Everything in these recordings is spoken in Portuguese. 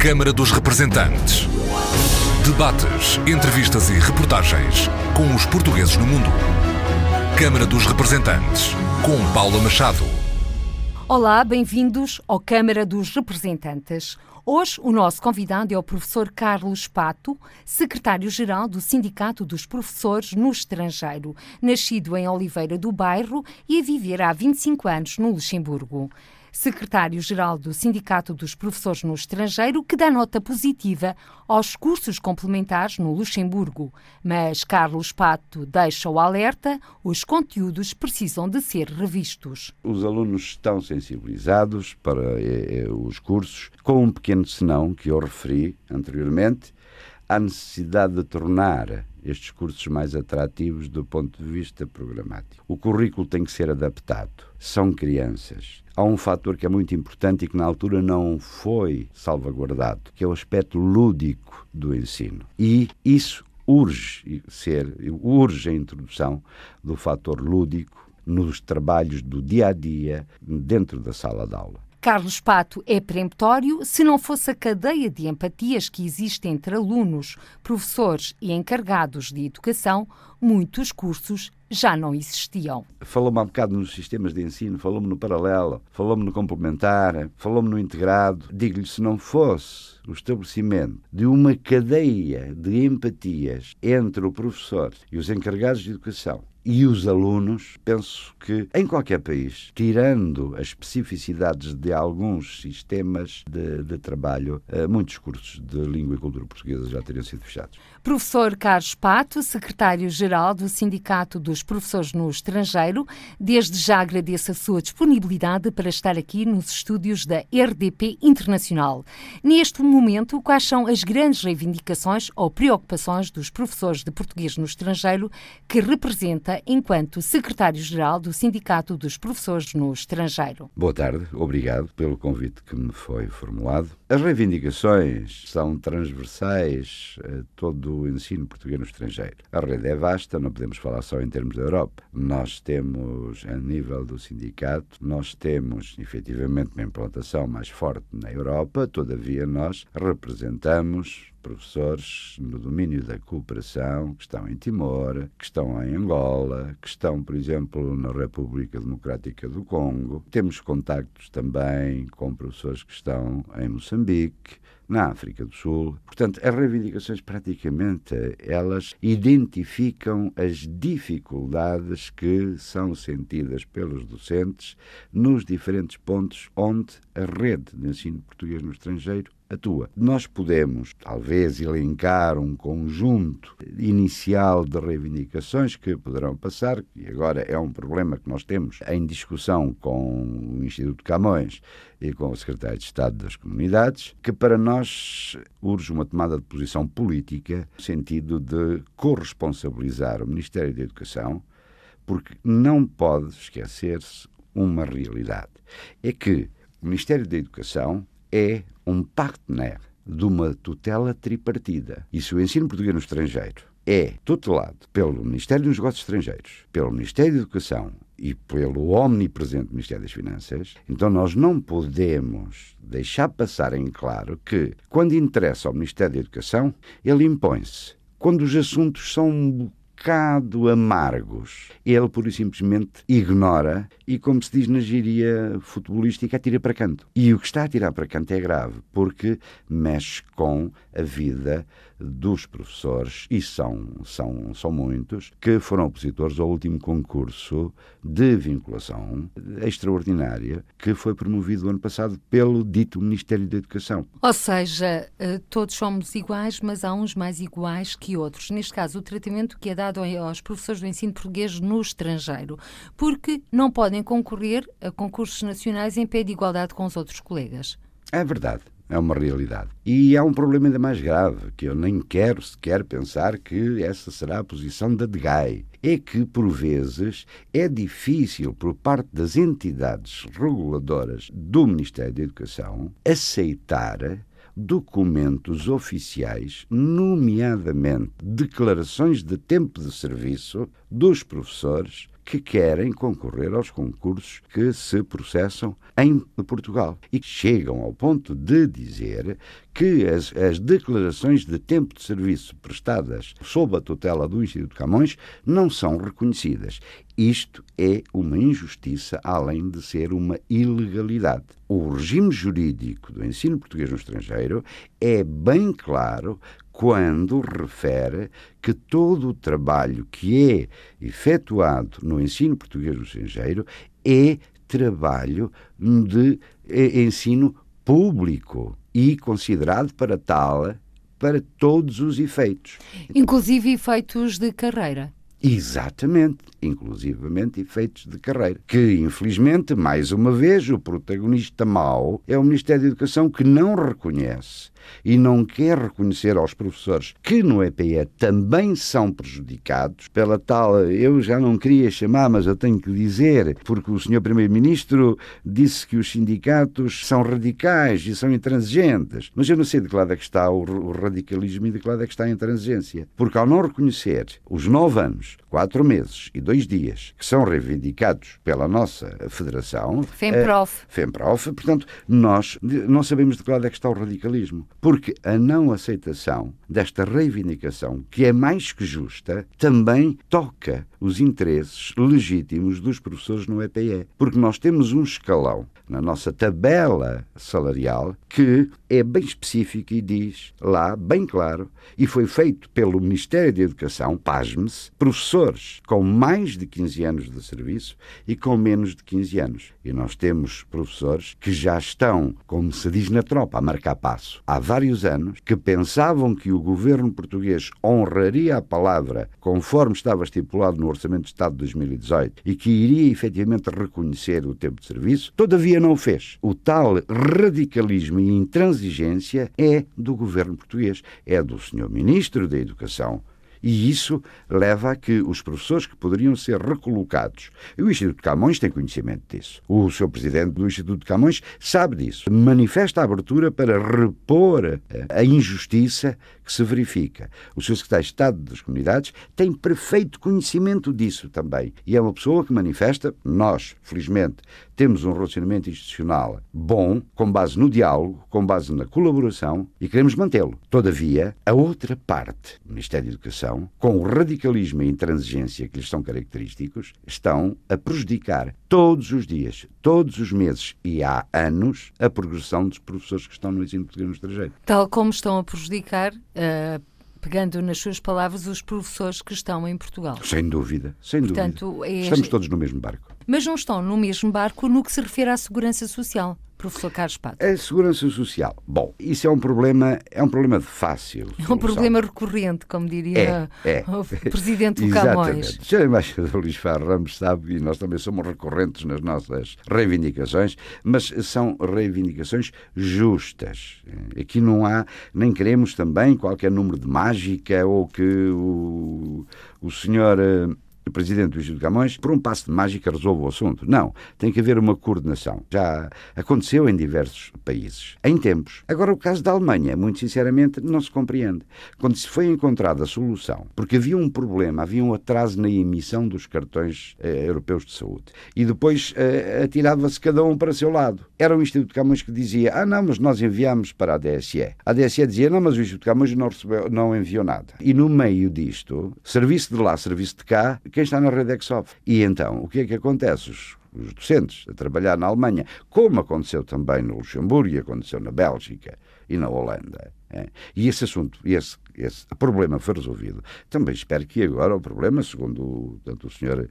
Câmara dos Representantes. Debates, entrevistas e reportagens com os portugueses no mundo. Câmara dos Representantes, com Paula Machado. Olá, bem-vindos ao Câmara dos Representantes. Hoje, o nosso convidado é o professor Carlos Pato, secretário-geral do Sindicato dos Professores no Estrangeiro, nascido em Oliveira do Bairro e a viver há 25 anos no Luxemburgo secretário-geral do Sindicato dos Professores no Estrangeiro, que dá nota positiva aos cursos complementares no Luxemburgo. Mas Carlos Pato deixa o alerta: os conteúdos precisam de ser revistos. Os alunos estão sensibilizados para eh, eh os cursos, com um pequeno senão que eu referi anteriormente, a necessidade de tornar estes cursos mais atrativos do ponto de vista programático. O currículo tem que ser adaptado. São crianças. Há um fator que é muito importante e que na altura não foi salvaguardado, que é o aspecto lúdico do ensino. E isso urge ser, urge a introdução do fator lúdico nos trabalhos do dia a dia dentro da sala de aula. Carlos Pato é peremptório se não fosse a cadeia de empatias que existe entre alunos, professores e encarregados de educação, muitos cursos já não existiam. Falou-me há um bocado nos sistemas de ensino, falou-me no paralelo, falou-me no complementar, falou-me no integrado. Digo-lhe, se não fosse o estabelecimento de uma cadeia de empatias entre o professor e os encarregados de educação e os alunos, penso que em qualquer país, tirando as especificidades de alguns sistemas de, de trabalho, eh, muitos cursos de língua e cultura portuguesa já teriam sido fechados. Professor Carlos Pato, secretário-geral do Sindicato dos Professores no Estrangeiro, desde já agradeço a sua disponibilidade para estar aqui nos estúdios da RDP Internacional. Neste momento, quais são as grandes reivindicações ou preocupações dos professores de português no estrangeiro que representa enquanto secretário-geral do Sindicato dos Professores no Estrangeiro? Boa tarde, obrigado pelo convite que me foi formulado. As reivindicações são transversais a todo o ensino português no estrangeiro. A rede é vasta, não podemos falar só em termos da Europa. Nós temos, a nível do sindicato, nós temos efetivamente uma implantação mais forte na Europa, todavia nós representamos professores no domínio da cooperação que estão em Timor, que estão em Angola, que estão, por exemplo, na República Democrática do Congo. Temos contactos também com professores que estão em Moçambique, na África do Sul. Portanto, as reivindicações praticamente elas identificam as dificuldades que são sentidas pelos docentes nos diferentes pontos onde a rede de ensino português no estrangeiro atua. Nós podemos, talvez, elencar um conjunto inicial de reivindicações que poderão passar, e agora é um problema que nós temos em discussão com o Instituto Camões e com o Secretário de Estado das Comunidades, que para nós urge uma tomada de posição política no sentido de corresponsabilizar o Ministério da Educação, porque não pode esquecer-se uma realidade. É que o Ministério da Educação é um partner de uma tutela tripartida. E se o ensino português no estrangeiro é tutelado pelo Ministério dos Negócios Estrangeiros, pelo Ministério da Educação e pelo omnipresente Ministério das Finanças, então nós não podemos deixar passar em claro que, quando interessa ao Ministério da Educação, ele impõe-se. Quando os assuntos são bocado amargos. Ele, pura e simplesmente, ignora e, como se diz na gíria futebolística, atira para canto. E o que está a tirar para canto é grave, porque mexe com a vida dos professores, e são, são, são muitos, que foram opositores ao último concurso de vinculação extraordinária que foi promovido ano passado pelo dito Ministério da Educação. Ou seja, eh, todos somos iguais, mas há uns mais iguais que outros. Neste caso, o tratamento que é dado aos professores do ensino português no estrangeiro, porque não podem concorrer a concursos nacionais em pé de igualdade com os outros colegas. É verdade. É uma realidade. E há um problema ainda mais grave, que eu nem quero sequer pensar que essa será a posição da DGAI. É que, por vezes, é difícil, por parte das entidades reguladoras do Ministério da Educação, aceitar documentos oficiais, nomeadamente declarações de tempo de serviço dos professores que querem concorrer aos concursos que se processam em Portugal e chegam ao ponto de dizer que as, as, declarações de tempo de serviço prestadas sob a tutela do Instituto Camões não são reconhecidas. Isto é uma injustiça, além de ser uma ilegalidade. O regime jurídico do ensino português no estrangeiro é bem claro quando refere que todo o trabalho que é efetuado no ensino português no estrangeiro é trabalho de é, ensino público e considerado para tal para todos os efeitos. Inclusive efeitos de carreira. Exatamente, inclusivamente efeitos de carreira. Que, infelizmente, mais uma vez, o protagonista mau é o Ministério da Educação que não reconhece e não quer reconhecer aos professores que no EPE também são prejudicados pela tal, eu já não queria chamar, mas eu tenho que dizer, porque o Sr. Primeiro-Ministro disse que os sindicatos são radicais e são intransigentes. Mas eu não sei de que lado é que está o radicalismo e de que lado é que está a intransigência. Porque ao não reconhecer os nove anos, quatro meses e dois dias que são reivindicados pela nossa Federação, FEMPROF, é, FEMPROF portanto, nós não sabemos de que lado é que está o radicalismo. Porque a não aceitação desta reivindicação, que é mais que justa, também toca os interesses legítimos dos professores no EPE. Porque nós temos um escalão na nossa tabela salarial que é bem específico e diz lá, bem claro, e foi feito pelo Ministério da Educação, pasme-se, professores com mais de 15 anos de serviço e com menos de 15 anos. E nós temos professores que já estão, como se diz na tropa, a marcar passo. Vários anos que pensavam que o governo português honraria a palavra conforme estava estipulado no Orçamento de Estado de 2018 e que iria efetivamente reconhecer o tempo de serviço, todavia não o fez. O tal radicalismo e intransigência é do governo português, é do senhor Ministro da Educação, e isso leva a que os professores que poderiam ser recolocados, e o Instituto Camões tem conhecimento disso, o seu presidente do Instituto Camões sabe disso, manifesta a abertura para repor a injustiça que se verifica. O seu secretário de Estado das Comunidades tem perfeito conhecimento disso também. E é uma pessoa que manifesta, nós, felizmente, temos um relacionamento institucional bom, com base no diálogo, com base na colaboração e queremos mantê-lo. Todavia, a outra parte, o Ministério da Educação, com o radicalismo e a intransigência que lhes são característicos, estão a prejudicar todos os dias, todos os meses e há anos a progressão dos professores que estão no ensino português no estrangeiro. Tal como estão a prejudicar uh, pegando nas suas palavras, os professores que estão em Portugal. Sem dúvida, sem Portanto, dúvida. É... Estamos todos no mesmo barco. Mas não estão no mesmo barco no que se refere à segurança social. Professor Carlos Pato. A segurança social. Bom, isso é um problema, é um problema fácil. É um problema recorrente, como diria é, é. o presidente do Camões. O Sr. Embaixador Luís Ferro Ramos sabe, e nós também somos recorrentes nas nossas reivindicações, mas são reivindicações justas. Aqui não há, nem queremos também qualquer número de mágica ou que o, o senhor eh, o presidente do Instituto Camões, por um passo de mágica, resolve o assunto. Não. Tem que haver uma coordenação. Já aconteceu em diversos países, em tempos. Agora, o caso da Alemanha, muito sinceramente, não se compreende. Quando se foi encontrada a solução, porque havia um problema, havia um atraso na emissão dos cartões eh, europeus de saúde, e depois eh, atirava-se cada um para seu lado. Era o Instituto Camões que dizia: Ah, não, mas nós enviamos para a DSE. A DSE dizia: Não, mas o Instituto Camões não, recebeu, não enviou nada. E no meio disto, serviço de lá, serviço de cá, quem está na rede é que sofre. E então, o que é que acontece? Os, os docentes a trabalhar na Alemanha, como aconteceu também no Luxemburgo e aconteceu na Bélgica e na Holanda. É? E esse assunto, esse, esse problema foi resolvido. Também espero que agora o problema, segundo tanto o senhor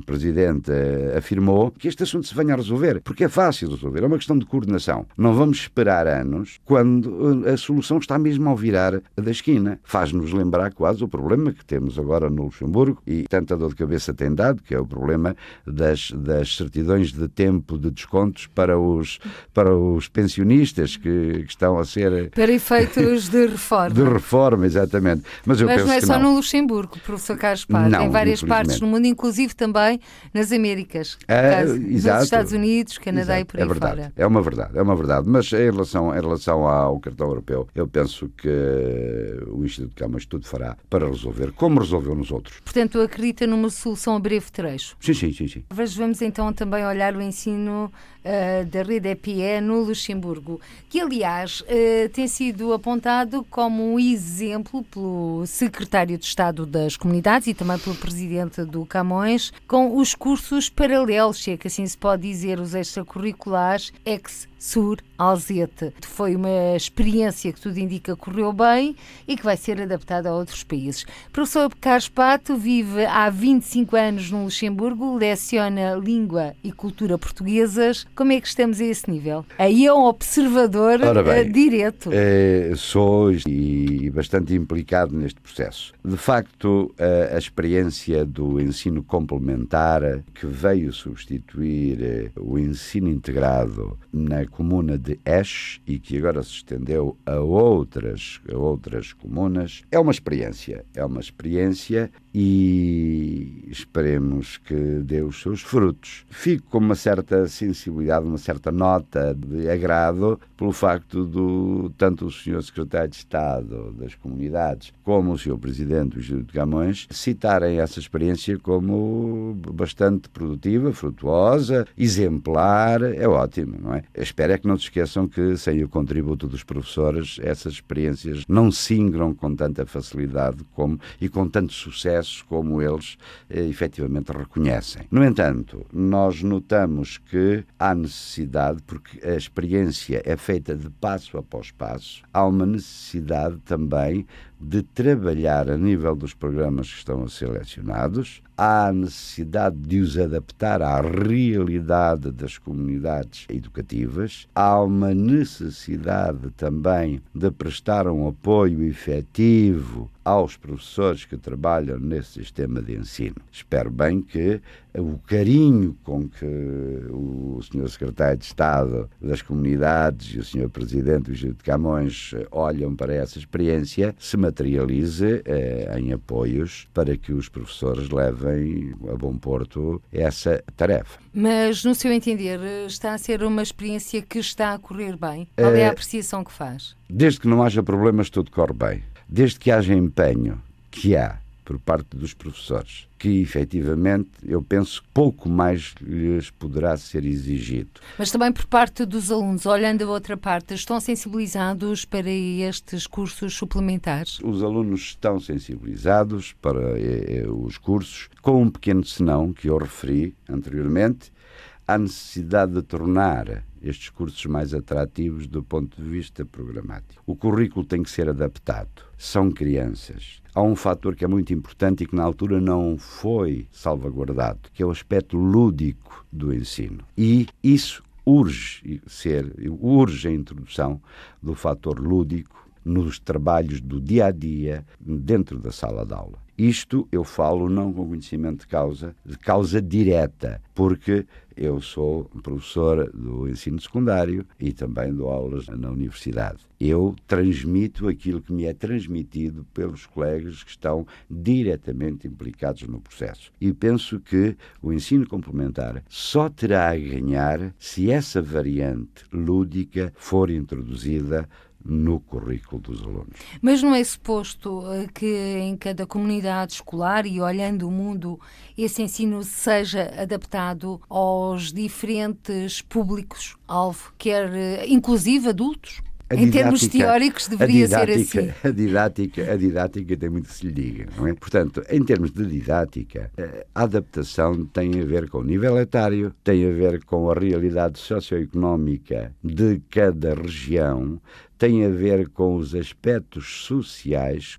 Presidente eh, afirmou que este assunto se venha a resolver, porque é fácil de resolver, é uma questão de coordenação. Não vamos esperar anos quando eh, a solução está mesmo ao virar da esquina. Faz-nos lembrar quase o problema que temos agora no Luxemburgo e tanta dor de cabeça tem dado, que é o problema das, das certidões de tempo de descontos para os, para os pensionistas que, que estão a ser. Para efeitos cursos de reforma. De reforma, exatamente. Mas, eu Mas penso não é só não. no Luxemburgo, professor Carlos Paz, Não, em várias partes do mundo, inclusive também nas Américas. É, Caso-. Nos Estados Unidos, Canadá Exato, e por aí é verdade, fora. É uma verdade, é uma verdade. Mas em relação, em relação ao cartão europeu, eu penso que o Instituto de Camões tudo fará para resolver, como resolveu nos outros. Portanto, acredita numa solução a breve trecho. Sim, sim, sim, sim. Mas vamos então também olhar o ensino ah, da rede EPE no Luxemburgo, que aliás ah, tem sido apontado como um exemplo pelo secretário de Estado das Comunidades e também pelo presidente do Camões, com os cursos paralelos, se é que assim se pode dizer, os extracurriculares ex sur alzete. Foi uma experiência que tudo indica correu bem e que vai ser adaptada a outros países. Professor Carlos Pato vive há 25 anos no Luxemburgo, leciona língua e cultura portuguesas. Como é que estamos a esse nível? Aí é um observador Ora bem, eh, direto. Eh, sou e bastante implicado neste processo. De facto, a, a experiência do ensino complementar que veio substituir eh, o ensino integrado na comuna de Esch e que agora se estendeu a outras, a outras comunas, é uma experiência. É uma experiência e esperemos que dê os seus frutos. Fico com uma certa sensibilidade, uma certa nota de agrado pelo facto do tanto o Sr. Secretário de Estado das Comunidades como o Sr. Presidente do Instituto de Camões citarem essa experiência como bastante produtiva, frutuosa, exemplar, é ótimo, não é? Espero é que não se esqueçam que sem o contributo dos professores essas experiências não se ingram com tanta facilidade como, e com tanto sucesso como eles eh, efetivamente reconhecem. No entanto, nós notamos que há necessidade, porque a experiência é feita de passo após passo, há uma necessidade também de trabalhar a nível dos programas que estão a ser selecionados, há a necessidade de os adaptar à realidade das comunidades educativas, há uma necessidade também de prestar um apoio efetivo aos professores que trabalham nesse sistema de ensino. Espero bem que o carinho com que o Sr. Secretário de Estado das Comunidades e o Sr. Presidente de Camões olham para essa experiência se materialize eh, em apoios para que os professores levem a bom porto essa tarefa. Mas, no seu entender, está a ser uma experiência que está a correr bem? Qual é a Eh, apreciação que faz? Desde que não haja problemas, tudo corre bem. Desde que haja empenho, que há por parte dos professores, que efetivamente eu penso que pouco mais lhes poderá ser exigido. Mas também por parte dos alunos, olhando a outra parte, estão sensibilizados para estes cursos suplementares? Os alunos estão sensibilizados para eh, eh, os cursos, com um pequeno senão que eu referi anteriormente, a necessidade de tornar estes cursos mais atrativos do ponto de vista programático. O currículo tem que ser adaptado. São crianças. Há um fator que é muito importante e que na altura não foi salvaguardado, que é o aspecto lúdico do ensino. E isso urge ser, urge a introdução do fator lúdico nos trabalhos do dia a dia dentro da sala de aula. Isto eu falo não com conhecimento de causa, de causa direta, porque eu sou professor do ensino secundário e também dou aulas na universidade. Eu transmito aquilo que me é transmitido pelos colegas que estão diretamente implicados no processo. E penso que o ensino complementar só terá a ganhar se essa variante lúdica for introduzida no currículo dos alunos. Mas não é suposto eh, que em cada comunidade escolar e olhando o mundo esse ensino seja adaptado aos diferentes públicos-alvo, quer eh, inclusive adultos? A em termos didática- teóricos a deveria ser didática- assim. A didática, a didática tem muito que se lhe diga, não é? Portanto, em termos de didática, eh, a adaptação tem a ver com o nível etário, tem a ver com a realidade socioeconómica de cada região, tem a ver com os aspectos sociais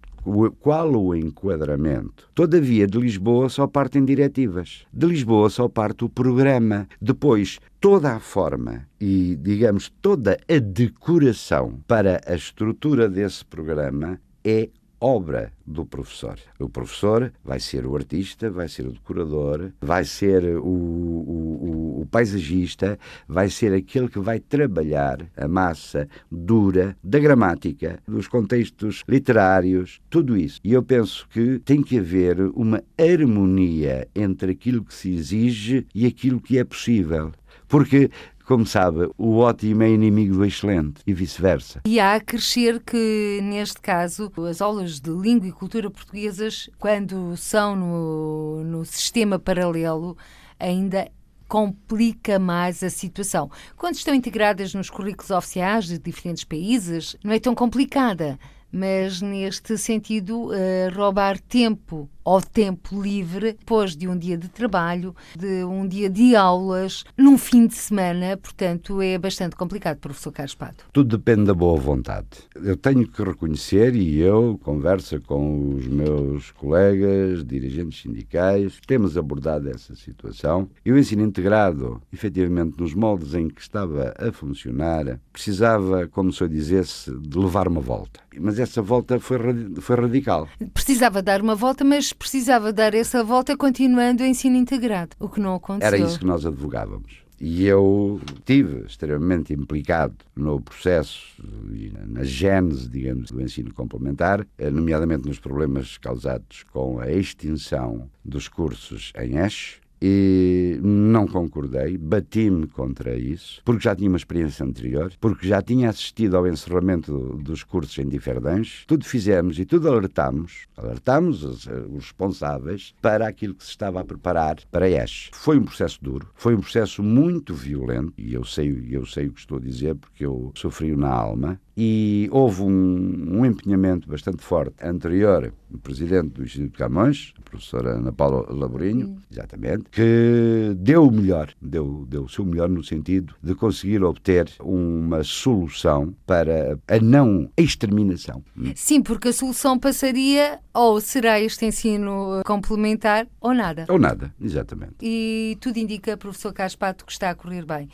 qual o enquadramento? Todavia, de Lisboa só partem diretivas. De Lisboa só parte o programa. Depois, toda a forma e, digamos, toda a decoração para a estrutura desse programa é obra do professor. O professor vai ser o artista, vai ser o decorador, vai ser o, o- o- o paisagista vai ser aquele que vai trabalhar a massa dura da gramática, dos contextos literários, tudo isso. E eu penso que tem que haver uma harmonia entre aquilo que se exige e aquilo que é possível. Porque como sabe, o ótimo é inimigo do excelente e vice-versa. E há a crescer que, neste caso, as aulas de língua e cultura portuguesas, quando são no, no sistema paralelo, ainda complica mais a situação. Quando estão integradas nos currículos oficiais de diferentes países, não é tão complicada mas neste sentido, uh, roubar tempo ao tempo livre, depois de um dia de trabalho, de um dia de aulas, num fim de semana, portanto é bastante complicado, professor Carlos Pato. Tudo depende da boa vontade. Eu tenho que reconhecer, e eu converso com os meus colegas, dirigentes sindicais, temos abordado essa situação. E o ensino integrado, efetivamente, nos moldes em que estava a funcionar, precisava, como se eu dissesse, de levar uma volta. Mas essa volta foi, foi radical. Precisava dar uma volta, mas precisava dar essa volta continuando o ensino integrado, o que não aconteceu. Era isso que nós advogávamos. E eu tive extremamente implicado no processo e na gênese, digamos, do ensino complementar, eh, nomeadamente nos problemas causados com a extinção dos cursos em ESH, e não concordei, bati-me contra isso, porque já tinha uma experiência anterior, porque já tinha assistido ao encerramento dos cursos em Diferdange. Tudo fizemos e tudo alertámos, alertámos os, os, responsáveis para aquilo que se estava a preparar para ESH. Foi um processo duro, foi um processo muito violento, e eu sei, eu sei o que estou a dizer porque eu sofri na alma, e houve um, um empenhamento bastante forte anterior do presidente do Instituto de Camões, a professora Ana Paula Laborinho, exatamente, que deu o melhor, deu, deu o seu melhor no sentido de conseguir obter uma solução para a não exterminação. Sim, porque a solução passaria ou será este ensino complementar ou nada. Ou nada, exatamente. E tudo indica, professor Caspato, que está a correr bem.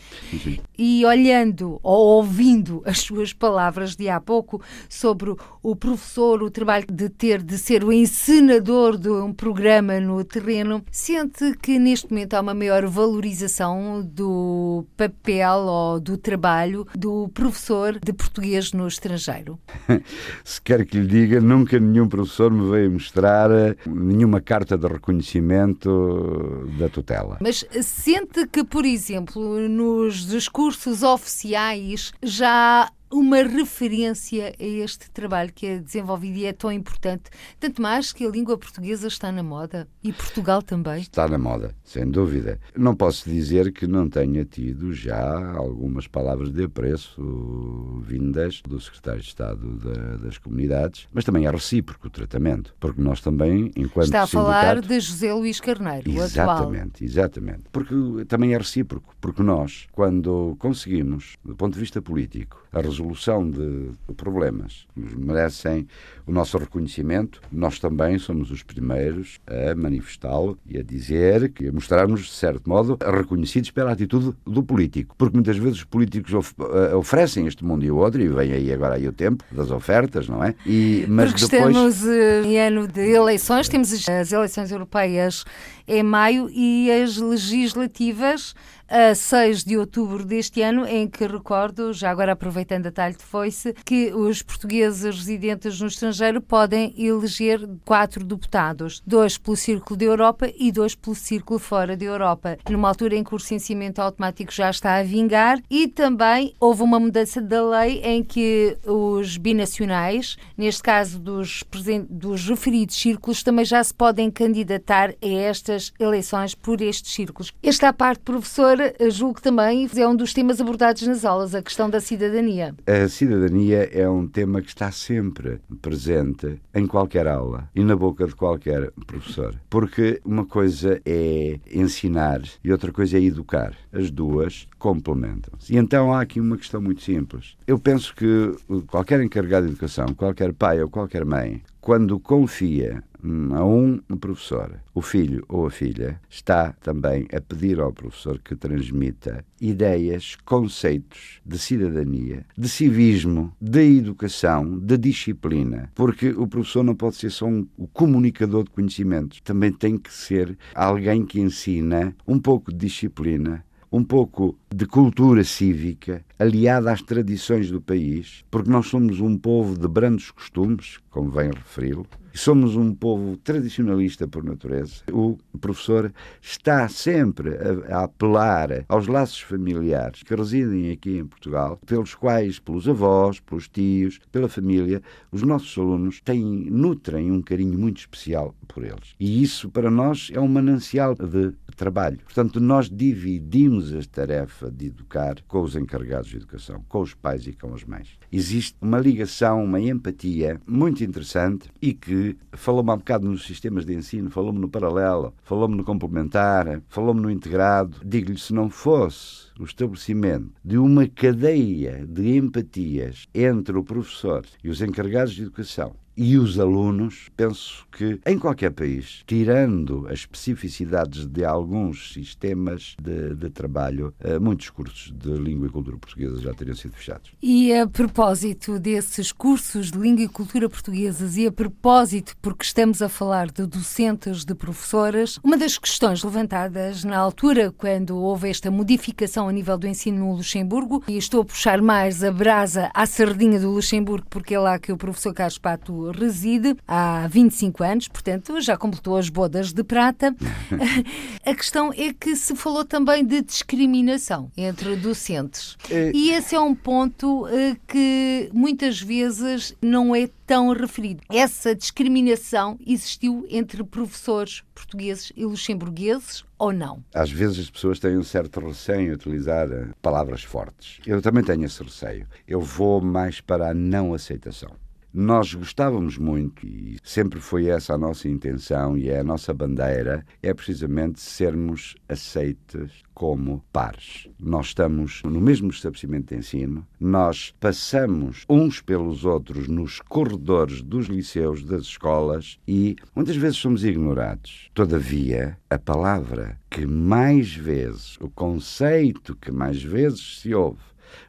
Sim. E olhando ou ouvindo as suas palavras de há pouco sobre o professor, o trabalho de ter de ser o ensinador de um programa no terreno, sente que neste momento há uma maior valorização do papel ou do trabalho do professor de português no estrangeiro? Se quer que lhe diga, nunca nenhum professor me veio mostrar nenhuma carta de reconhecimento da tutela. Mas sente que, por exemplo, nos discursos oficiais já uma referência a este trabalho que é desenvolvido e é tão importante, tanto mais que a língua portuguesa está na moda e Portugal também. Está na moda, sem dúvida. Não posso dizer que não tenha tido já algumas palavras de apreço vindas do Secretário de Estado da, das Comunidades, mas também é recíproco o tratamento, porque nós também, enquanto Está a sindicato... falar de José Luís Carneiro, Exatamente, exatamente. Porque também é recíproco, porque nós, quando conseguimos, do ponto de vista político, a resolução de problemas que merecem o nosso reconhecimento, nós também somos os primeiros a manifestá-lo e a dizer que a mostrarmos, de certo modo, reconhecidos pela atitude do político. Porque muitas vezes os políticos of eh, oferecem este mundo e o outro, e vem aí agora aí o tempo das ofertas, não é? E, mas Porque depois... estamos eh, em ano de eleições, temos as eleições europeias em maio e as legislativas a 6 de outubro deste ano, em que recordo, já agora aproveitando a talho de foice, que os portugueses residentes no estrangeiro podem eleger quatro deputados, dois pelo Círculo da Europa e dois pelo Círculo fora da Europa, numa altura em que o licenciamento automático já está a vingar e também houve uma mudança da lei em que os binacionais, neste caso dos, dos referidos círculos, também já se podem candidatar a estas eleições por estes círculos. Esta parte, professor, julgo que também é um dos temas abordados nas aulas, a questão da cidadania. A cidadania é um tema que está sempre presente em qualquer aula e na boca de qualquer professor. Porque uma coisa é ensinar e outra coisa é educar. As duas complementam-se. E então há aqui uma questão muito simples. Eu penso que qualquer encarregado de educação, qualquer pai ou qualquer mãe, quando confia a um professor, o filho ou a filha, está também a pedir ao professor que transmita ideias, conceitos de cidadania, de civismo, de educação, de disciplina. Porque o professor não pode ser só um comunicador de conhecimentos, também tem que ser alguém que ensina um pouco de disciplina, um pouco de cultura cívica aliada às tradições do país, porque nós somos um povo de brandos costumes, convém referi-lo, somos um povo tradicionalista por natureza. O professor está sempre a, a, apelar aos laços familiares que residem aqui em Portugal, pelos quais, pelos avós, pelos tios, pela família, os nossos alunos têm, nutrem um carinho muito especial por eles. E isso, para nós, é um manancial de trabalho. Portanto, nós dividimos a tarefa de educar com os encarregados de educação, com os pais e com as mães. Existe uma ligação, uma empatia muito interessante e que falou-me há um bocado nos sistemas de ensino, falou-me no paralelo, falou-me no complementar, falou-me no integrado. Digo-lhe, se não fosse o estabelecimento de uma cadeia de empatias entre o professor e os encarregados de educação e os alunos, penso que em qualquer país, tirando as especificidades de alguns sistemas de, de trabalho, eh, muitos cursos de língua e cultura portuguesa já teriam sido fechados. E a propósito desses cursos de língua e cultura portuguesas e a propósito, porque estamos a falar de docentes, de professoras, uma das questões levantadas na altura, quando houve esta modificação a nível do ensino no Luxemburgo, e estou a puxar mais a brasa à sardinha do Luxemburgo, porque é lá que o professor Carlos Pato reside há 25 anos, portanto já completou as bodas de prata. a questão é que se falou também de discriminação entre docentes. É... E esse é um ponto uh, que muitas vezes não é tão referido. Essa discriminação existiu entre professores portugueses e luxemburgueses ou não? Às vezes as pessoas têm um certo receio em utilizar eh, palavras fortes. Eu também tenho esse receio. Eu vou mais para a não aceitação. Nós gostávamos muito, e sempre foi essa a nossa intenção e é a nossa bandeira, é precisamente sermos aceitos como pares. Nós estamos no mesmo estabelecimento de ensino, nós passamos uns pelos outros nos corredores dos liceus, das escolas e muitas vezes somos ignorados. Todavia, a palavra que mais vezes, o conceito que mais vezes se ouve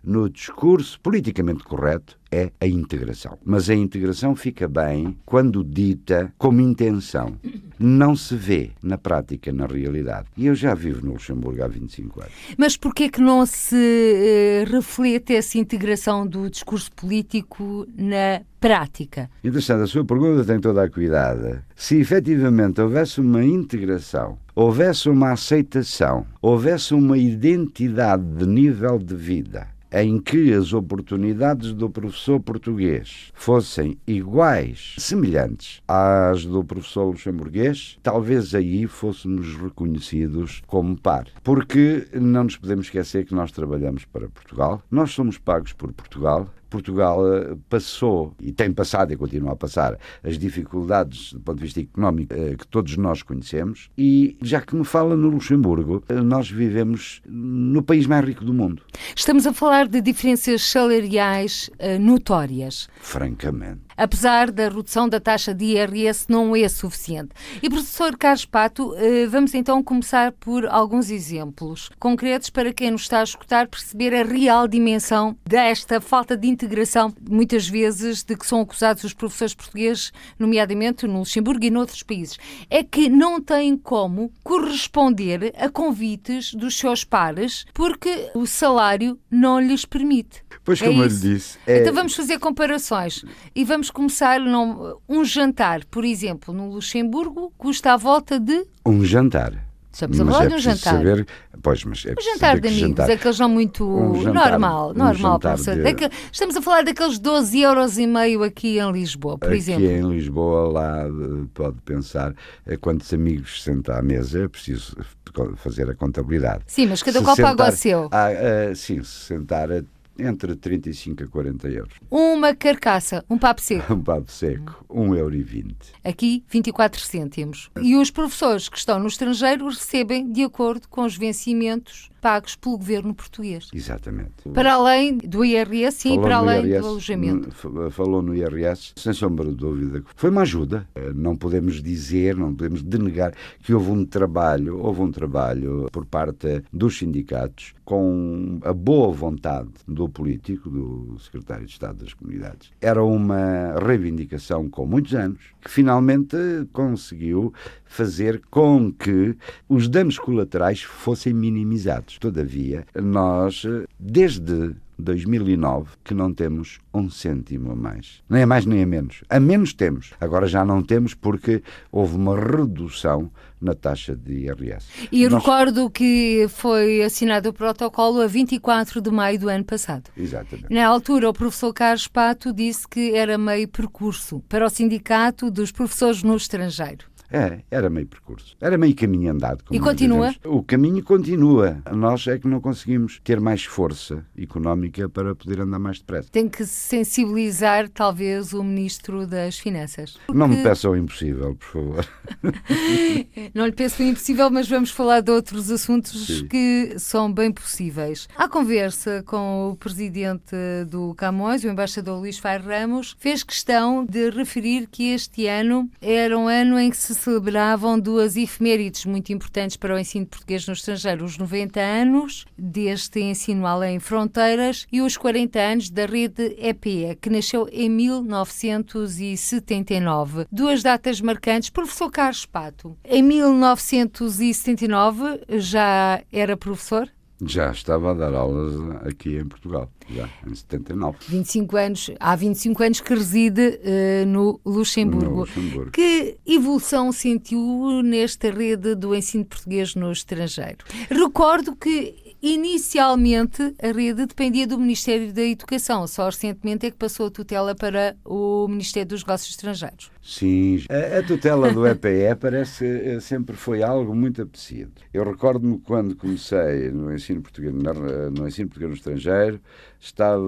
no discurso politicamente correto é a integração. Mas a integração fica bem quando dita como intenção. Não se vê na prática, na realidade. E eu já vivo no Luxemburgo há 25 anos. Mas porquê que não se uh, reflete essa integração do discurso político na prática? Interessante, a sua pergunta tem toda a cuidado. Se efetivamente houvesse uma integração, houvesse uma aceitação, houvesse uma identidade de nível de vida, em que as oportunidades do professor português fossem iguais, semelhantes às do professor luxemburguês, talvez aí fôssemos reconhecidos como par. Porque não nos podemos esquecer que nós trabalhamos para Portugal, nós somos pagos por Portugal, Portugal eh, passou e tem passado e continua a passar as dificuldades do ponto de vista económico eh, que todos nós conhecemos e já que me fala no Luxemburgo, eh, nós vivemos no país mais rico do mundo. Estamos a falar de diferenças salariais notórias. Francamente apesar da redução da taxa de IRS não é suficiente. E professor Carlos Pato, vamos então começar por alguns exemplos concretos para quem nos está a escutar perceber a real dimensão desta falta de integração, muitas vezes, de que são acusados os professores portugueses, nomeadamente no Luxemburgo e noutros países. É que não têm como corresponder a convites dos seus pares porque o salário não lhes permite. Pois, como é eu lhe disse. É... Então vamos fazer comparações e vamos começar não, um jantar, por exemplo, no Luxemburgo, custa à volta de. Um jantar. Estamos a falar é de um jantar. Saber, pois, mas é um jantar de amigos, jantar, aqueles não muito um jantar, normal, um normal, professor. De... Daquele, estamos a falar daqueles 12 euros e meio aqui em Lisboa, por aqui exemplo. Aqui em Lisboa, lá eh, pode pensar eh, quantos amigos sentam à mesa, é preciso fazer a contabilidade. Sim, mas cada se qual sentar, paga o seu. Ah, ah, sim, se sentar entre 35 a 40 euros. Uma carcaça, um papo seco. um papo seco, 1,20 euro. Aqui, 24 cêntimos. E os professores que estão no estrangeiro recebem de acordo com os vencimentos pagos pelo governo português. Exatamente. Para além do IRS e para além IRS, do alojamento. Falou no IRS, sem sombra de dúvida. Foi uma ajuda. Eh, não podemos dizer, não podemos denegar que houve um trabalho, houve um trabalho por parte dos sindicatos com a boa vontade do político, do secretário de Estado das Comunidades. Era uma reivindicação com muitos anos, que finalmente conseguiu fazer com que os danos colaterais fossem minimizados. Todavia, nós, desde 2009 que não temos um cêntimo a mais. Nem a mais nem a menos. A menos temos. Agora já não temos porque houve uma redução na taxa de IRS. E Nós... recordo que foi assinado o protocolo a 24 de maio do ano passado. Exatamente. Na altura, o professor Carlos Pato disse que era meio percurso para o Sindicato dos Professores no Estrangeiro. É, era meio percurso. Era meio caminho andado. e continua? O caminho continua. Nós é que não conseguimos ter mais força económica para poder andar mais depressa. Tem que sensibilizar, talvez, o Ministro das Finanças. Porque... Não me peçam o impossível, por favor. não lhe peço o impossível, mas vamos falar de outros assuntos Sim. que são bem possíveis. À conversa com o Presidente do Camões, o Embaixador Luís Fair Ramos, fez questão de referir que este ano era um ano em que se celebravam duas efemérides muito importantes para o ensino português no estrangeiro: os 90 anos deste ensino além fronteiras e os 40 anos da rede EPE, que nasceu em 1979. Duas datas marcantes. Professor Carlos Pato, em 1979 já era professor? Já estava a dar aulas aqui em Portugal, já em 79. 25 anos, há 25 anos que reside uh, no, Luxemburgo. no Luxemburgo. Que evolução sentiu nesta rede do ensino português no estrangeiro? Recordo que Inicialmente, a rede dependia do Ministério da Educação, só recentemente é que passou a tutela para o Ministério dos Negócios Estrangeiros. Sim, a, tutela do EPE parece eh, sempre foi algo muito apetecido. Eu recordo-me quando comecei no ensino português no ensino português no estrangeiro, estava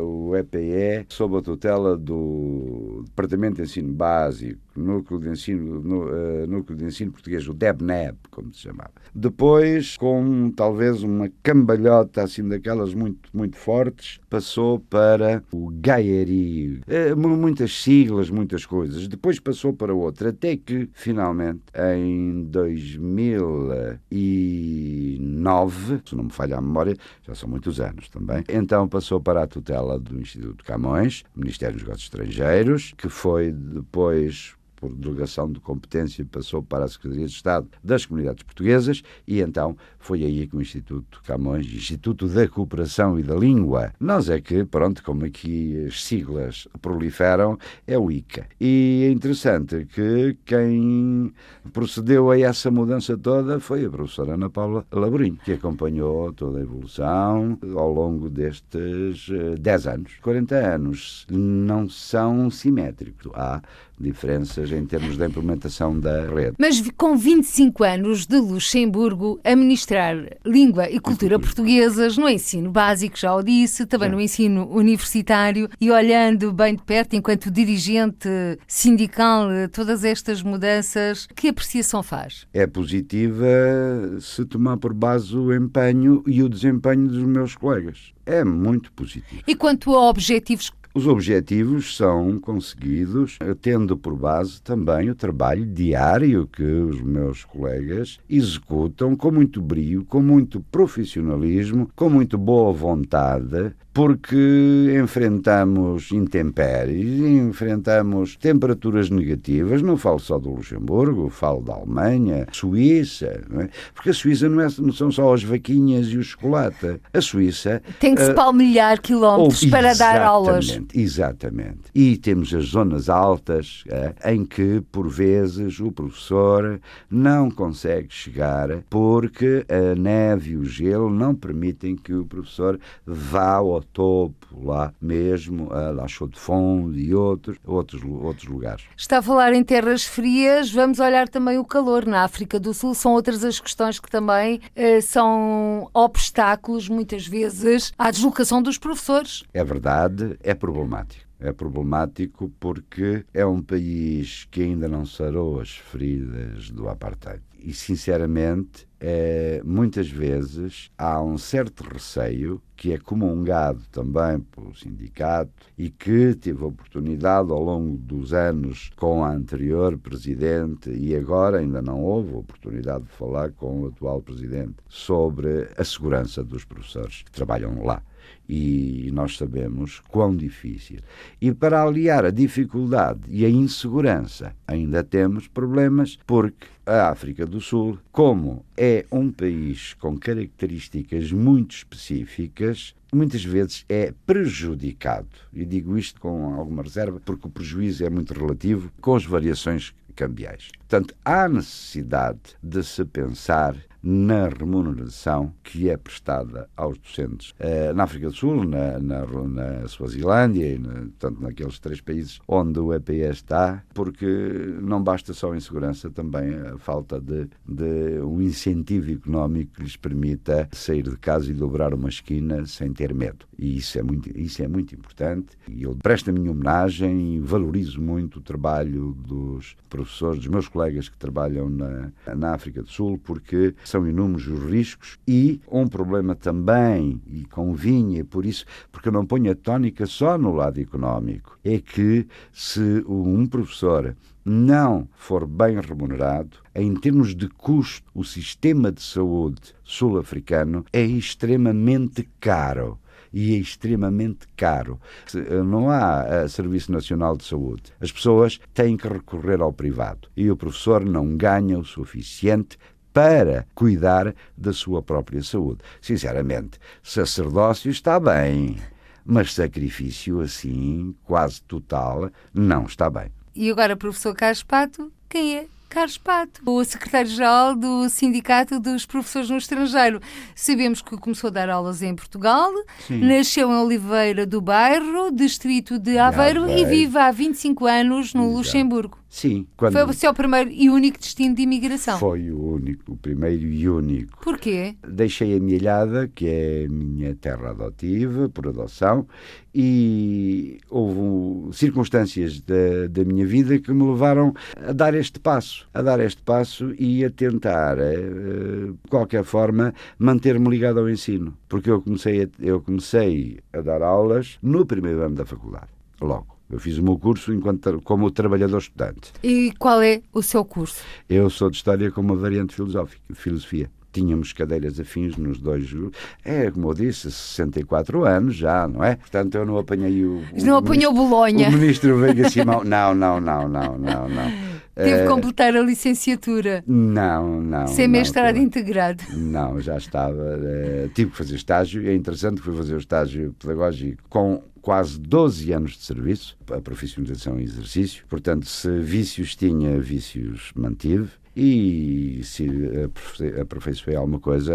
o EPE sob a tutela do Departamento de Ensino Básico, Núcleo de Ensino, no, uh, Núcleo de Ensino Português, o DEBNEB, como se chamava. Depois, com talvez uma cambalhota assim daquelas muito, muito fortes, passou para o GAERI. Uh, muitas siglas, muitas coisas. Depois passou para outra, até que, finalmente, em 2009, se não me falha a memória, já são muitos anos também, então passou para a tutela do Instituto Camões, Ministério dos Negócios Estrangeiros, que foi depois por delegação de competência, passou para a Secretaria de Estado das Comunidades Portuguesas e então foi aí que o Instituto Camões, Instituto da Cooperação e da Língua, nós é que, pronto, como aqui as siglas proliferam, é o ICA. E é interessante que quem procedeu a essa mudança toda foi a professora Ana Paula Labrinho, que acompanhou toda a evolução ao longo destes 10 eh, anos. 40 anos não são simétricos. Há diferenças em termos da implementação da rede. Mas com 25 anos de Luxemburgo a ministrar língua e cultura portuguesas no ensino básico, já o disse, também no ensino universitário e olhando bem de perto enquanto dirigente sindical todas estas mudanças, que apreciação faz? É positiva se tomar por base o empenho e o desempenho dos meus colegas. É muito positivo. E quanto a objetivos os objetivos são conseguidos tendo por base também o trabalho diário que os meus colegas executam com muito brio, com muito profissionalismo, com muito boa vontade, porque enfrentamos intempéries, enfrentamos temperaturas negativas, não falo só do Luxemburgo, falo da Alemanha, Suíça, é? porque a Suíça não, é, não, são só as vaquinhas e o chocolate. A Suíça. Tem que se uh, palmilhar quilómetros para dar aulas. Exatamente. E temos as zonas altas uh, em que, por vezes, o professor não consegue chegar porque a neve e o gelo não permitem que o professor vá ao topo, lá mesmo, a La Chaux-de-Fonds e outros, outros, outros lugares. Está a falar em terras frias, vamos olhar também o calor na África do Sul. São outras as questões que também eh, são obstáculos, muitas vezes, à deslocação dos professores. É verdade, é problemático. É problemático porque é um país que ainda não sarou as feridas do apartheid. E, sinceramente, é, muitas vezes há um certo receio que é comungado também pelo sindicato e que tive oportunidade ao longo dos anos com a anterior presidente e agora ainda não houve oportunidade de falar com o atual presidente sobre a segurança dos professores que trabalham lá E nós sabemos quão difícil. E para aliar a dificuldade e a insegurança, ainda temos problemas, porque a África do Sul, como é um país com características muito específicas, muitas vezes é prejudicado. E digo isto com alguma reserva, porque o prejuízo é muito relativo com as variações cambiais. Portanto, há necessidade de se pensar na remuneração que é prestada aos docentes eh, na África do Sul, na, na, na Suazilândia e na, portanto, naqueles três países onde o EPS está, porque não basta só a insegurança, também a falta de, de um incentivo económico que lhes permita sair de casa e dobrar uma esquina sem ter medo. E isso é muito, isso é muito importante. E eu presto a minha homenagem e valorizo muito o trabalho dos professores, dos meus colegas que trabalham na, na África do Sul, porque são inúmeros os riscos e um problema também, e convinha, por isso, porque eu não ponho a tónica só no lado económico, é que se um professor não for bem remunerado, em termos de custo, o sistema de saúde sul-africano é extremamente caro e é extremamente caro. Não há uh, Serviço Nacional de Saúde. As pessoas têm que recorrer ao privado e o professor não ganha o suficiente para cuidar da sua própria saúde. Sinceramente, sacerdócio está bem, mas sacrifício assim, quase total, não está bem. E agora, professor Carlos Pato, quem é Carlos Pato, o secretário-geral do Sindicato dos Professores no Estrangeiro. Sabemos que começou a dar aulas em Portugal, Sim. nasceu em Oliveira do Bairro, distrito de Aveiro, de Aveiro. e vive há 25 anos no Exato. Luxemburgo. Sim. Quando... Foi o seu primeiro e único destino de imigração? Foi o único, o primeiro e único. Porquê? Deixei a minha ilhada, que é a minha terra adotiva, por adoção, e houve circunstâncias da, da minha vida que me levaram a dar este passo, a dar este passo e a tentar, eh, de qualquer forma, manter-me ligado ao ensino. Porque eu comecei a, eu comecei a dar aulas no primeiro ano da faculdade, logo. Eu fiz o meu curso enquanto, como trabalhador estudante. E qual é o seu curso? Eu sou de História com uma variante filosófica, filosofia. Tínhamos cadeiras afins nos dois. É, como eu disse, 64 anos já, não é? Portanto, eu não apanhei o. não apanhou Bolonha. O ministro Veiga Simão. Não, não, não, não, não, não. Teve que completar a licenciatura. Não, não. Sem mestrado não, integrado. Não, já estava. Uh, tive que fazer estágio. É interessante, fui fazer o estágio pedagógico com quase 12 anos de serviço, a profissionalização e exercício. Portanto, se vícios tinha, vícios mantive. E se aperfeiçoei alguma coisa,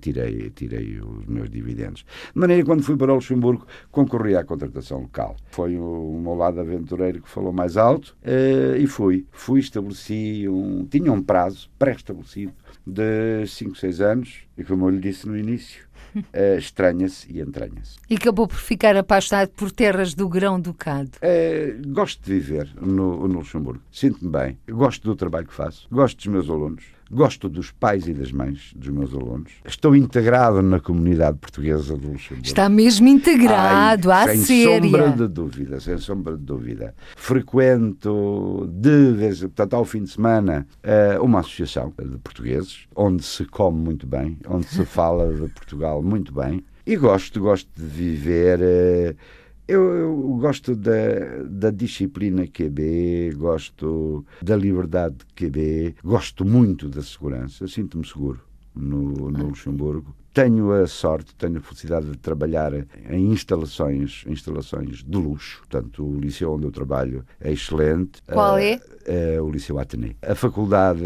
tirei, tirei os meus dividendos. De maneira que, quando fui para o Luxemburgo, concorri à contratação local. Foi o meu lado aventureiro que falou mais alto eh, e fui. Fui, estabeleci um. Tinha um prazo pré-estabelecido de 5, 6 anos, e como eu lhe disse no início, uh, estranha-se e entranha-se. E acabou por ficar apaixonado por terras do grão-ducado? Uh, gosto de viver no, no Luxemburgo. Sinto-me bem. Gosto do trabalho que faço. Gosto dos meus alunos. Gosto dos pais e das mães dos meus alunos. Estou integrado na comunidade portuguesa do Luxemburgo. Está mesmo integrado, Ai, à sem séria. Sem sombra de dúvida, sem sombra de dúvida. Frequento de vez, portanto, ao fim de semana, eh, uma associação de portugueses, onde se come muito bem, onde se fala de Portugal muito bem. E gosto, gosto de viver eh, eu, eu, gosto da, da disciplina QB, gosto da liberdade QB, gosto muito da segurança, sinto-me seguro no, no Luxemburgo. Tenho a sorte, tenho a felicidade de trabalhar em instalações, instalações de luxo. Portanto, o liceu onde eu trabalho é excelente. Qual é? É o Liceu Ateneu. A faculdade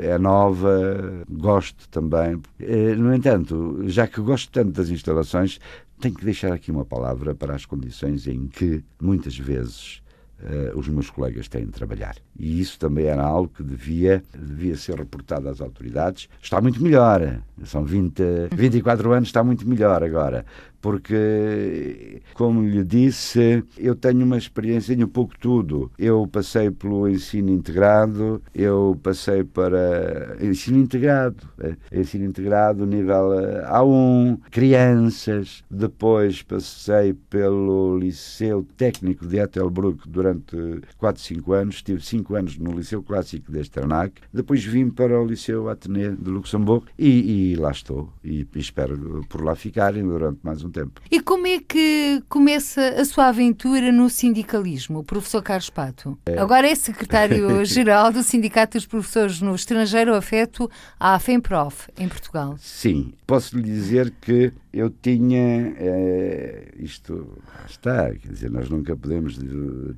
é nova, gosto também. Eh, no entanto, já que gosto tanto das instalações, tenho que deixar aqui uma palavra para as condições em que, muitas vezes, uh, os meus colegas têm de trabalhar. E isso também era algo que devia, devia ser reportado às autoridades. Está muito melhor. São 20, 24 anos, está muito melhor agora porque, como lhe disse, eu tenho uma experiência em um pouco tudo. Eu passei pelo ensino integrado, eu passei para ensino integrado, eh, ensino integrado nível eh, A1, crianças, depois passei pelo Liceu Técnico de Ettelbruck durante durante 4, 5 anos. Estive 5 anos no Liceu Clássico de Esternac. Depois vim para o Liceu Atené de Luxemburgo e, e lá estou. E, e espero por lá ficarem durante mais um tempo. E como é que começa a sua aventura no sindicalismo, professor Carlos Pato? É. Agora é secretário-geral do Sindicato dos Professores no Estrangeiro, afeto à FEMPROF, em Portugal. Sim, posso lhe dizer que eu tinha. É, isto está, quer dizer, nós nunca podemos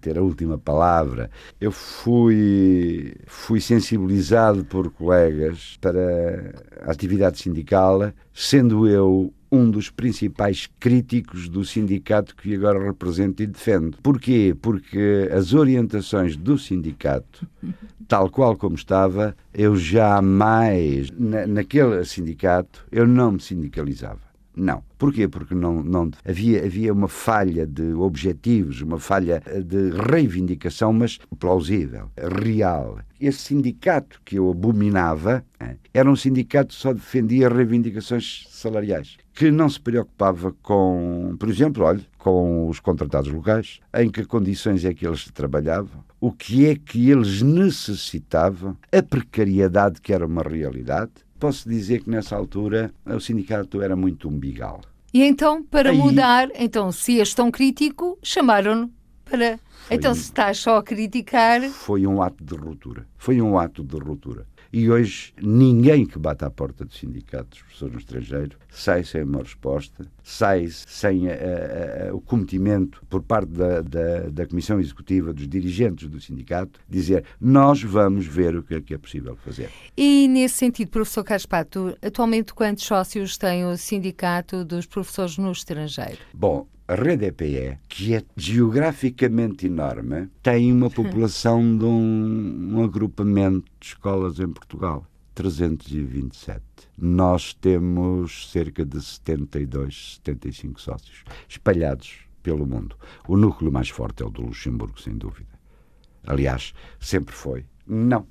ter a última palavra. Eu fui, fui sensibilizado por colegas para a atividade sindical, sendo eu um dos principais críticos do sindicato que agora represento e defendo. Porquê? Porque as orientações do sindicato, tal qual como estava, eu jamais, na, naquele sindicato, eu não me sindicalizava. Não. Porquê? Porque não, não havia, havia uma falha de objetivos, uma falha de reivindicação, mas plausível, real. Esse sindicato que eu abominava era um sindicato que só defendia reivindicações salariais, que não se preocupava com, por exemplo, olha, com os contratados locais, em que condições é que eles trabalhavam, o que é que eles necessitavam, a precariedade que era uma realidade posso dizer que nessa altura o sindicato era muito umbigal. E então, para Aí... mudar, então, se és tão crítico, chamaram-no para. Foi então, se estás só a criticar. Foi um ato de ruptura. Foi um ato de ruptura. E hoje ninguém que bate à porta do sindicato dos professores no estrangeiro sai sem uma resposta, sai sem a, a, a, o cometimento por parte da, da, da, Comissão Executiva, dos dirigentes do sindicato, dizer nós vamos ver o que é, que é possível fazer. E nesse sentido, professor Carlos Pato, atualmente quantos sócios tem o Sindicato dos Professores no Estrangeiro? Bom, a rede EPE, que é geograficamente enorme, tem uma população de um, um agrupamento de escolas em Portugal. 327. Nós temos cerca de 72, 75 sócios, espalhados pelo mundo. O núcleo mais forte é o do Luxemburgo, sem dúvida. Aliás, sempre foi. Não.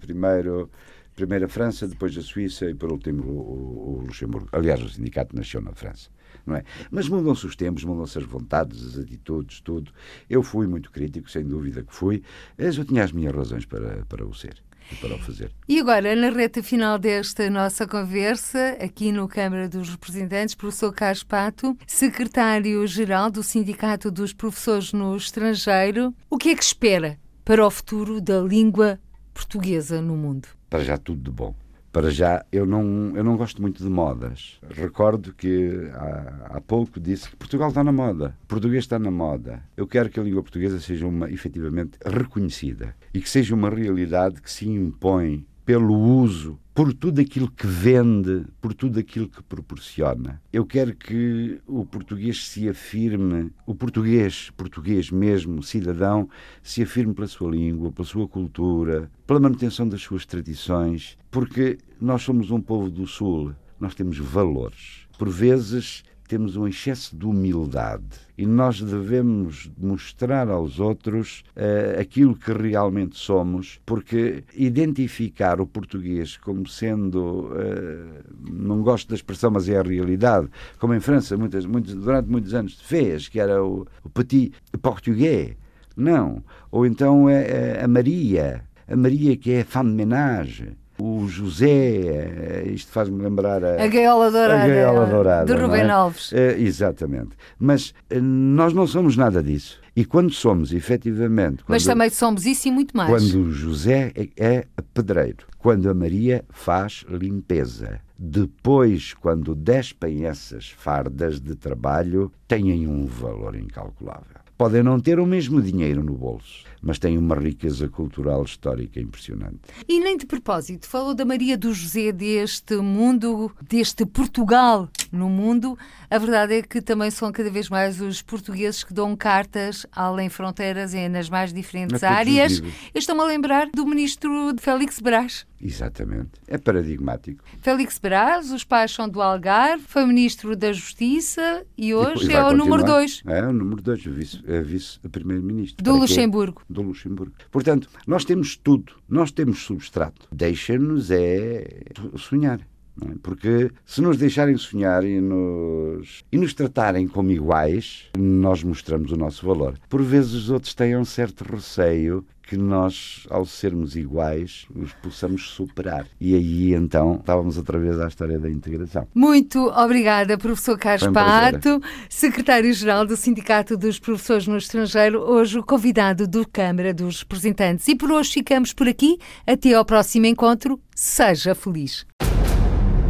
Primeiro, primeiro a França, depois a Suíça e, por último, o, o Luxemburgo. Aliás, o sindicato nasceu na França não é? Mas mudam-se os tempos, mudam-se as vontades, as atitudes, tudo. Eu fui muito crítico, sem dúvida que fui, mas eu tinha as minhas razões para, para o ser e para o fazer. E agora, na reta final desta nossa conversa, aqui no Câmara dos Representantes, professor Carlos Pato, secretário-geral do Sindicato dos Professores no Estrangeiro, o que é que espera para o futuro da língua portuguesa no mundo? Para já tudo de bom. Para já, eu não, eu não gosto muito de modas. Recordo que há, há pouco disse que Portugal está na moda, português está na moda. Eu quero que a língua portuguesa seja uma, efetivamente reconhecida e que seja uma realidade que se impõe pelo uso, por tudo aquilo que vende, por tudo aquilo que proporciona. Eu quero que o português se afirme, o português, português mesmo, cidadão, se afirme pela sua língua, pela sua cultura, pela manutenção das suas tradições, porque nós somos um povo do Sul, nós temos valores. Por vezes temos um excesso de humildade e nós devemos mostrar aos outros uh, aquilo que realmente somos, porque identificar o português como sendo, uh, não gosto da expressão, mas é a realidade, como em França muitas, muitos, durante muitos anos fez, que era o, o petit português, não. Ou então é, é a Maria, a Maria que é a femme ménage, o José, isto faz-me lembrar a, a Gaiola Dourada, a Gaiola Dourada de Rubem é? Alves. É, exatamente. Mas eh, nós não somos nada disso. E quando somos, efetivamente. Quando, Mas também somos isso e muito mais. Quando o José é, é pedreiro, quando a Maria faz limpeza, depois, quando despem essas fardas de trabalho, têm um valor incalculável. Podem não ter o mesmo dinheiro no bolso, mas têm uma riqueza cultural histórica impressionante. E nem de propósito, falou da Maria do José deste mundo, deste Portugal no mundo. A verdade é que também são cada vez mais os portugueses que dão cartas além fronteiras e nas mais diferentes áreas. Estou-me a lembrar do ministro Félix Brás. Exatamente. É paradigmático. Félix Braz, os pais são do Algarve, foi ministro da Justiça e hoje e é o número 2. É o número 2, é vice-primeiro-ministro. Do Luxemburgo. Do Luxemburgo. Portanto, nós temos tudo, nós temos substrato. Deixa-nos é sonhar. É? Porque se nos deixarem sonhar e nos, e nos tratarem como iguais, nós mostramos o nosso valor. Por vezes os outros têm um certo receio que nós, ao sermos iguais, os possamos superar. E aí, então, estávamos outra vez à história da integração. Muito obrigada, professor Carlos um Pato, secretário-geral do Sindicato dos Professores no Estrangeiro, hoje o convidado do Câmara dos Representantes. E por hoje ficamos por aqui. Até ao próximo encontro. Seja feliz.